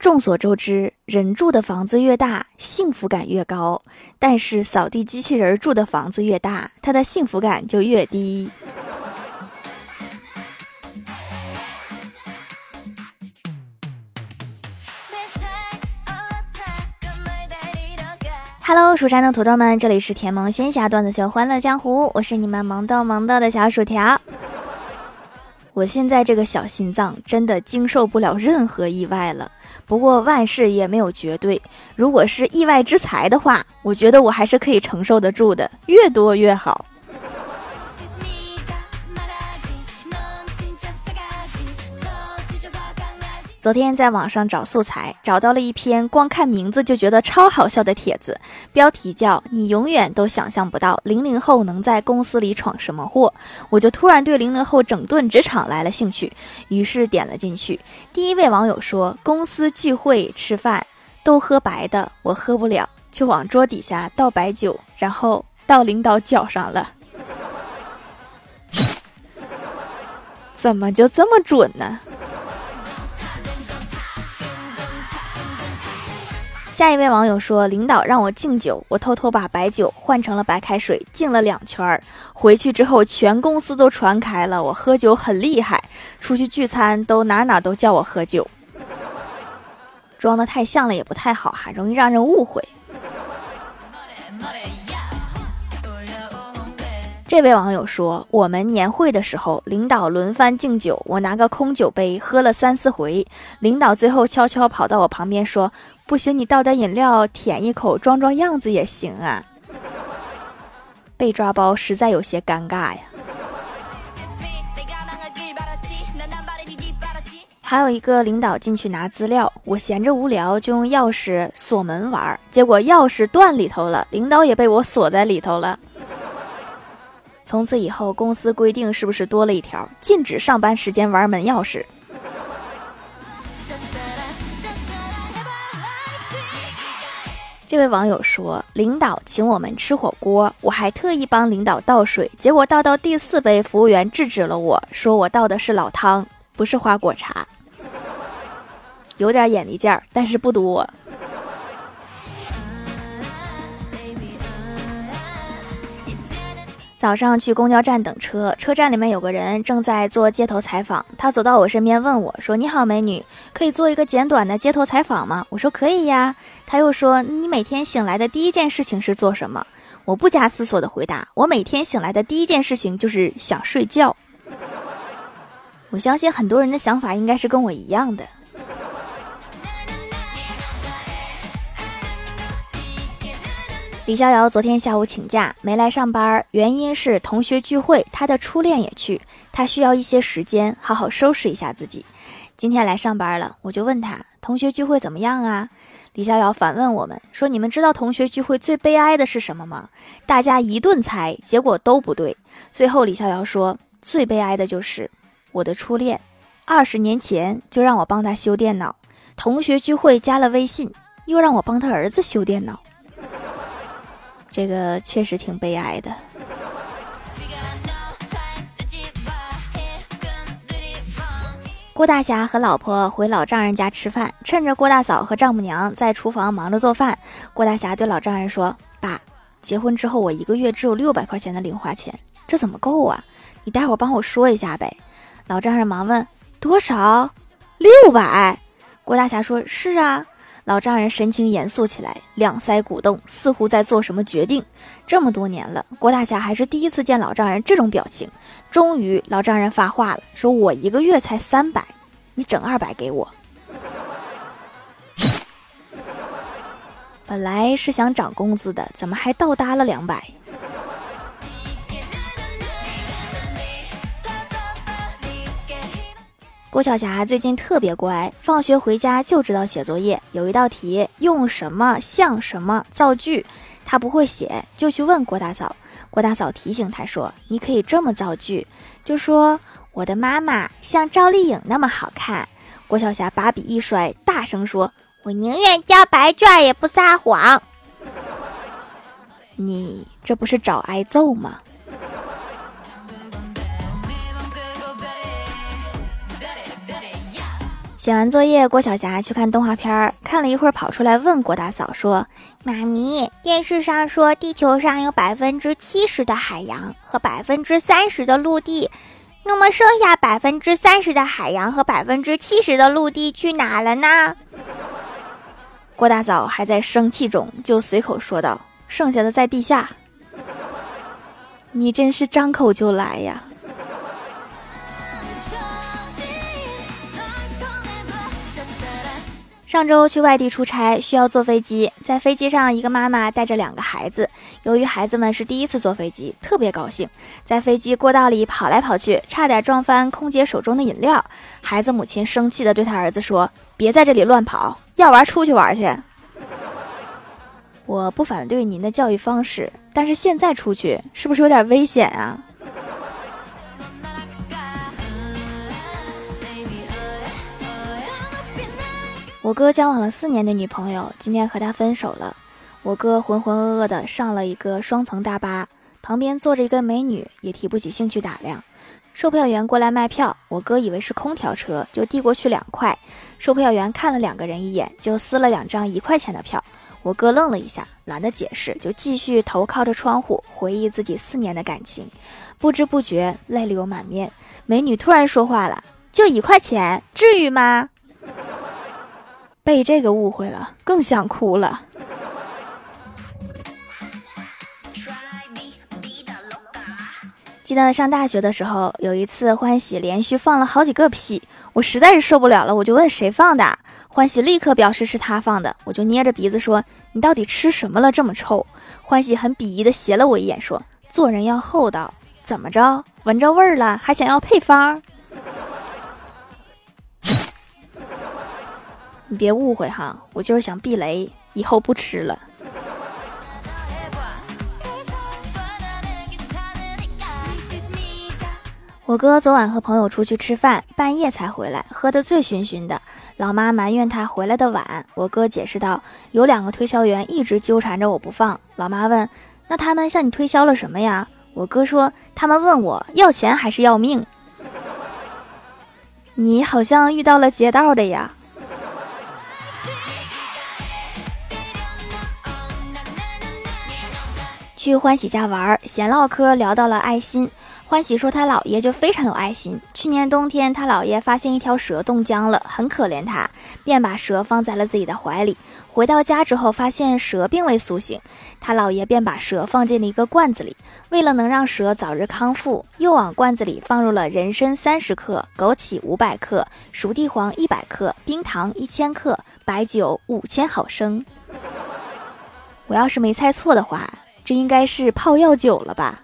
众所周知，人住的房子越大，幸福感越高；但是扫地机器人住的房子越大，它的幸福感就越低。Hello，蜀山的土豆们，这里是甜萌仙侠段子秀《欢乐江湖》，我是你们萌豆萌豆的小薯条。我现在这个小心脏真的经受不了任何意外了。不过万事也没有绝对，如果是意外之财的话，我觉得我还是可以承受得住的，越多越好。昨天在网上找素材，找到了一篇光看名字就觉得超好笑的帖子，标题叫“你永远都想象不到零零后能在公司里闯什么祸”，我就突然对零零后整顿职场来了兴趣，于是点了进去。第一位网友说：“公司聚会吃饭都喝白的，我喝不了，就往桌底下倒白酒，然后到领导脚上了。”怎么就这么准呢？下一位网友说：“领导让我敬酒，我偷偷把白酒换成了白开水，敬了两圈儿。回去之后，全公司都传开了，我喝酒很厉害。出去聚餐都哪哪都叫我喝酒，装的太像了也不太好哈，容易让人误会。”这位网友说：“我们年会的时候，领导轮番敬酒，我拿个空酒杯喝了三四回，领导最后悄悄跑到我旁边说：‘不行，你倒点饮料舔一口，装装样子也行啊。’被抓包实在有些尴尬呀。”还有一个领导进去拿资料，我闲着无聊就用钥匙锁门玩，结果钥匙断里头了，领导也被我锁在里头了。从此以后，公司规定是不是多了一条，禁止上班时间玩门钥匙？这位网友说，领导请我们吃火锅，我还特意帮领导倒水，结果倒到第四杯，服务员制止了我，说我倒的是老汤，不是花果茶，有点眼力劲儿，但是不多。早上去公交站等车，车站里面有个人正在做街头采访。他走到我身边问我说：“你好，美女，可以做一个简短的街头采访吗？”我说：“可以呀。”他又说：“你每天醒来的第一件事情是做什么？”我不加思索的回答：“我每天醒来的第一件事情就是想睡觉。”我相信很多人的想法应该是跟我一样的。李逍遥昨天下午请假没来上班，原因是同学聚会，他的初恋也去，他需要一些时间好好收拾一下自己。今天来上班了，我就问他同学聚会怎么样啊？李逍遥反问我们说：“你们知道同学聚会最悲哀的是什么吗？”大家一顿猜，结果都不对。最后李逍遥说：“最悲哀的就是我的初恋，二十年前就让我帮他修电脑，同学聚会加了微信，又让我帮他儿子修电脑。”这个确实挺悲哀的。郭大侠和老婆回老丈人家吃饭，趁着郭大嫂和丈母娘在厨房忙着做饭，郭大侠对老丈人说：“爸，结婚之后我一个月只有六百块钱的零花钱，这怎么够啊？你待会儿帮我说一下呗。”老丈人忙问：“多少？六百？”郭大侠说：“是啊。”老丈人神情严肃起来，两腮鼓动，似乎在做什么决定。这么多年了，郭大侠还是第一次见老丈人这种表情。终于，老丈人发话了，说：“我一个月才三百，你整二百给我。”本来是想涨工资的，怎么还倒搭了两百？郭晓霞最近特别乖，放学回家就知道写作业。有一道题用什么像什么造句，她不会写，就去问郭大嫂。郭大嫂提醒她说：“你可以这么造句，就说我的妈妈像赵丽颖那么好看。”郭晓霞把笔一摔，大声说：“我宁愿交白卷也不撒谎。”你这不是找挨揍吗？写完作业，郭晓霞去看动画片儿，看了一会儿，跑出来问郭大嫂说：“妈咪，电视上说地球上有百分之七十的海洋和百分之三十的陆地，那么剩下百分之三十的海洋和百分之七十的陆地去哪了呢？”郭大嫂还在生气中，就随口说道：“剩下的在地下。”你真是张口就来呀！上周去外地出差，需要坐飞机。在飞机上，一个妈妈带着两个孩子。由于孩子们是第一次坐飞机，特别高兴，在飞机过道里跑来跑去，差点撞翻空姐手中的饮料。孩子母亲生气地对他儿子说：“别在这里乱跑，要玩出去玩去。”我不反对您的教育方式，但是现在出去是不是有点危险啊？我哥交往了四年的女朋友，今天和他分手了。我哥浑浑噩噩的上了一个双层大巴，旁边坐着一个美女，也提不起兴趣打量。售票员过来卖票，我哥以为是空调车，就递过去两块。售票员看了两个人一眼，就撕了两张一块钱的票。我哥愣了一下，懒得解释，就继续头靠着窗户回忆自己四年的感情，不知不觉泪流满面。美女突然说话了：“就一块钱，至于吗？”被这个误会了，更想哭了。记得上大学的时候，有一次欢喜连续放了好几个屁，我实在是受不了了，我就问谁放的。欢喜立刻表示是他放的，我就捏着鼻子说：“你到底吃什么了，这么臭？”欢喜很鄙夷的斜了我一眼，说：“做人要厚道，怎么着？闻着味儿了，还想要配方？”你别误会哈，我就是想避雷，以后不吃了。我哥昨晚和朋友出去吃饭，半夜才回来，喝得醉醺醺的。老妈埋怨他回来的晚，我哥解释道：“有两个推销员一直纠缠着我不放。”老妈问：“那他们向你推销了什么呀？”我哥说：“他们问我要钱还是要命。”你好像遇到了劫道的呀。去欢喜家玩，闲唠嗑聊到了爱心。欢喜说他姥爷就非常有爱心。去年冬天，他姥爷发现一条蛇冻僵了，很可怜他，便把蛇放在了自己的怀里。回到家之后，发现蛇并未苏醒，他姥爷便把蛇放进了一个罐子里。为了能让蛇早日康复，又往罐子里放入了人参三十克、枸杞五百克、熟地黄一百克、冰糖一千克、白酒五千毫升。我要是没猜错的话。这应该是泡药酒了吧。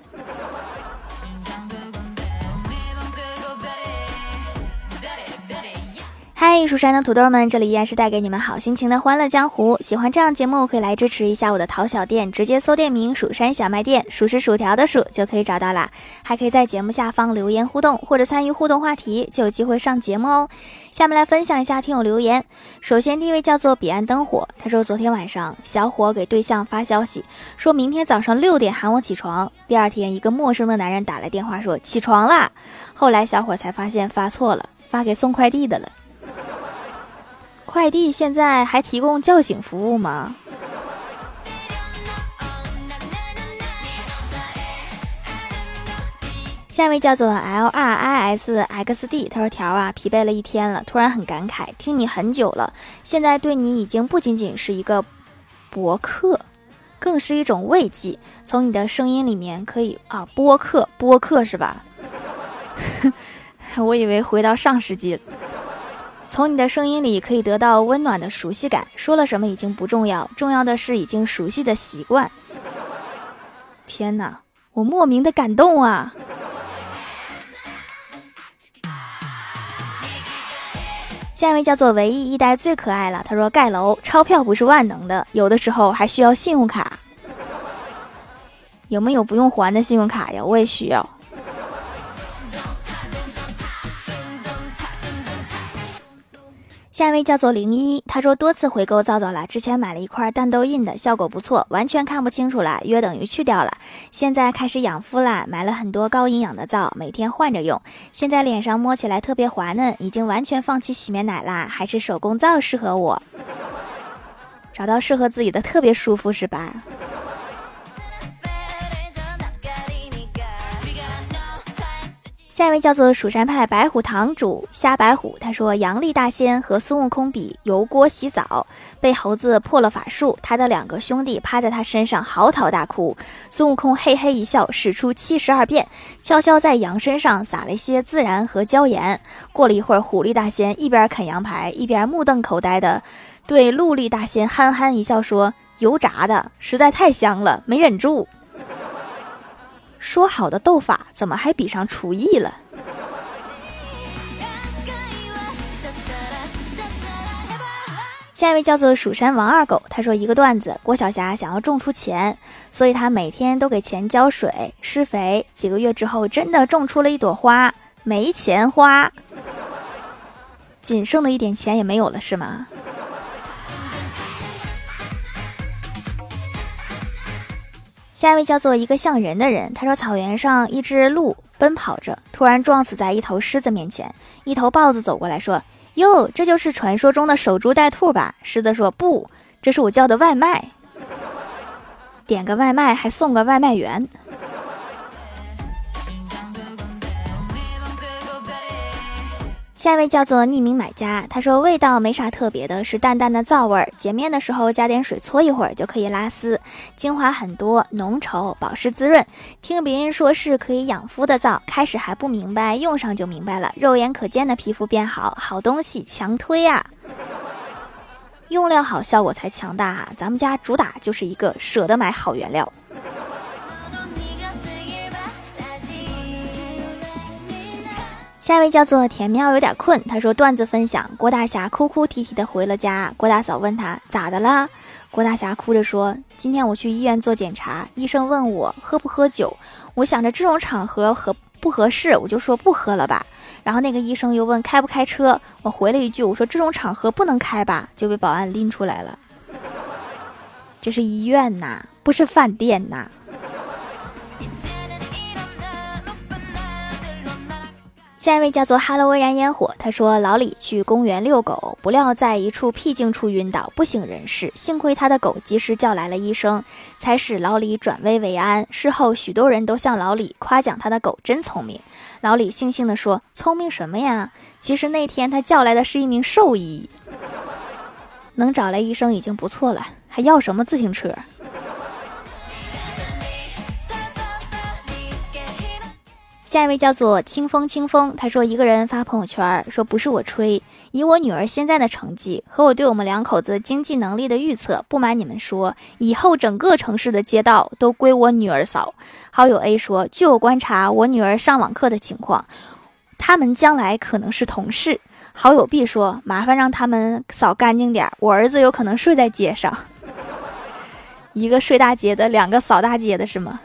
嗨，蜀山的土豆们，这里依然是带给你们好心情的欢乐江湖。喜欢这样节目，可以来支持一下我的淘小店，直接搜店名“蜀山小卖店”，数是薯条的数就可以找到啦。还可以在节目下方留言互动，或者参与互动话题，就有机会上节目哦。下面来分享一下听友留言。首先第一位叫做彼岸灯火，他说昨天晚上小伙给对象发消息，说明天早上六点喊我起床。第二天一个陌生的男人打来电话说起床啦，后来小伙才发现发错了，发给送快递的了。快递现在还提供叫醒服务吗？下一位叫做 L R I S X D，他说：“条啊，疲惫了一天了，突然很感慨，听你很久了，现在对你已经不仅仅是一个博客，更是一种慰藉。从你的声音里面可以啊，播客播客是吧？我以为回到上世纪了。”从你的声音里可以得到温暖的熟悉感。说了什么已经不重要，重要的是已经熟悉的习惯。天哪，我莫名的感动啊！下一位叫做唯一一代最可爱了。他说：“盖楼，钞票不是万能的，有的时候还需要信用卡。有没有不用还的信用卡呀？我也需要。”下一位叫做零一，他说多次回购皂皂了，之前买了一块淡痘印的，效果不错，完全看不清楚了，约等于去掉了。现在开始养肤啦，买了很多高营养的皂，每天换着用。现在脸上摸起来特别滑嫩，已经完全放弃洗面奶啦，还是手工皂适合我。找到适合自己的特别舒服是吧？下一位叫做蜀山派白虎堂主虾白虎，他说杨丽大仙和孙悟空比油锅洗澡，被猴子破了法术，他的两个兄弟趴在他身上嚎啕大哭，孙悟空嘿嘿一笑，使出七十二变，悄悄在羊身上撒了一些孜然和椒盐。过了一会儿，虎力大仙一边啃羊排，一边目瞪口呆的对陆力大仙憨憨一笑说：“油炸的实在太香了，没忍住。”说好的斗法，怎么还比上厨艺了？下一位叫做蜀山王二狗，他说一个段子：郭晓霞想要种出钱，所以他每天都给钱浇水、施肥。几个月之后，真的种出了一朵花，没钱花，仅剩的一点钱也没有了，是吗？下位叫做一个像人的人，他说草原上一只鹿奔跑着，突然撞死在一头狮子面前。一头豹子走过来说：“哟，这就是传说中的守株待兔吧？”狮子说：“不，这是我叫的外卖，点个外卖还送个外卖员。”下一位叫做匿名买家，他说味道没啥特别的，是淡淡的皂味儿。洁面的时候加点水搓一会儿就可以拉丝，精华很多，浓稠，保湿滋润。听别人说是可以养肤的皂，开始还不明白，用上就明白了，肉眼可见的皮肤变好，好东西强推啊！用料好，效果才强大哈！咱们家主打就是一个舍得买好原料。下一位叫做甜喵，有点困。他说段子分享：郭大侠哭哭啼啼的回了家，郭大嫂问他咋的啦？郭大侠哭着说：今天我去医院做检查，医生问我喝不喝酒，我想着这种场合合不合适，我就说不喝了吧。然后那个医生又问开不开车，我回了一句我说这种场合不能开吧，就被保安拎出来了。这是医院呐，不是饭店呐。下一位叫做哈喽微燃烟火，他说老李去公园遛狗，不料在一处僻静处晕倒，不省人事。幸亏他的狗及时叫来了医生，才使老李转危为安。事后许多人都向老李夸奖他的狗真聪明。老李悻悻地说：“聪明什么呀？其实那天他叫来的是一名兽医，能找来医生已经不错了，还要什么自行车？”下一位叫做清风，清风他说一个人发朋友圈说不是我吹，以我女儿现在的成绩和我对我们两口子经济能力的预测，不瞒你们说，以后整个城市的街道都归我女儿扫。好友 A 说，据我观察，我女儿上网课的情况，他们将来可能是同事。好友 B 说，麻烦让他们扫干净点，我儿子有可能睡在街上。一个睡大街的，两个扫大街的是吗？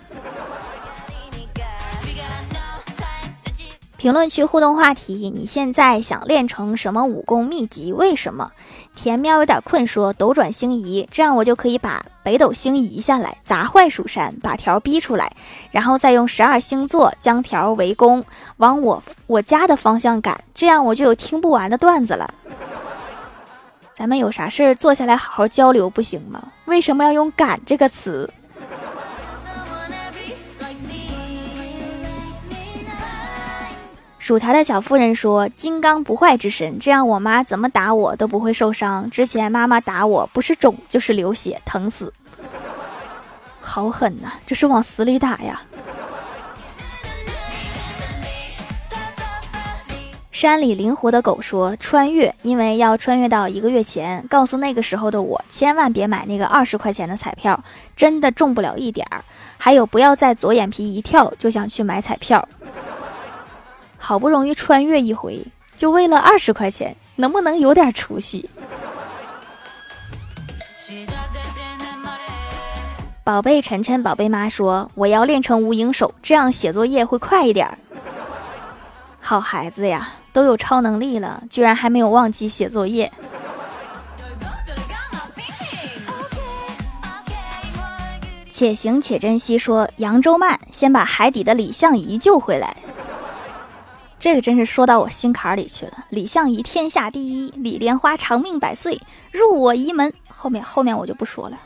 评论区互动话题：你现在想练成什么武功秘籍？为什么？甜喵有点困，说斗转星移，这样我就可以把北斗星移下来，砸坏蜀山，把条逼出来，然后再用十二星座将条围攻，往我我家的方向赶，这样我就有听不完的段子了。咱们有啥事儿坐下来好好交流不行吗？为什么要用“赶”这个词？薯条的小妇人说：“金刚不坏之身，这样我妈怎么打我都不会受伤。之前妈妈打我，不是肿就是流血，疼死，好狠呐！这是往死里打呀。”山里灵活的狗说：“穿越，因为要穿越到一个月前，告诉那个时候的我，千万别买那个二十块钱的彩票，真的中不了一点儿。还有，不要再左眼皮一跳就想去买彩票。”好不容易穿越一回，就为了二十块钱，能不能有点出息？宝贝晨晨，宝贝妈说：“我要练成无影手，这样写作业会快一点。”好孩子呀，都有超能力了，居然还没有忘记写作业。且行且珍惜。说扬州慢，先把海底的李相夷救回来。这个真是说到我心坎里去了。李相夷天下第一，李莲花长命百岁，入我仪门。后面后面我就不说了。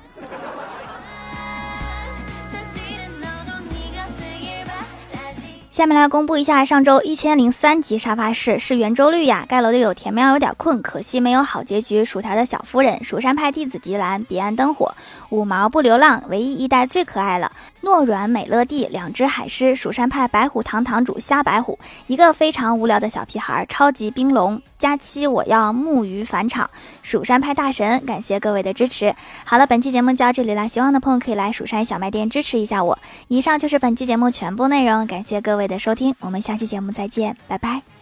下面来公布一下上周一千零三集沙发是是圆周率呀。盖楼的有甜喵有点困，可惜没有好结局。薯条的小夫人，蜀山派弟子吉兰，彼岸灯火，五毛不流浪，唯一一代最可爱了。诺软美乐蒂，两只海狮，蜀山派白虎堂堂主瞎白虎，一个非常无聊的小屁孩，超级冰龙。假期我要木鱼返场，蜀山派大神，感谢各位的支持。好了，本期节目就到这里了，喜欢的朋友可以来蜀山小卖店支持一下我。以上就是本期节目全部内容，感谢各位的收听，我们下期节目再见，拜拜。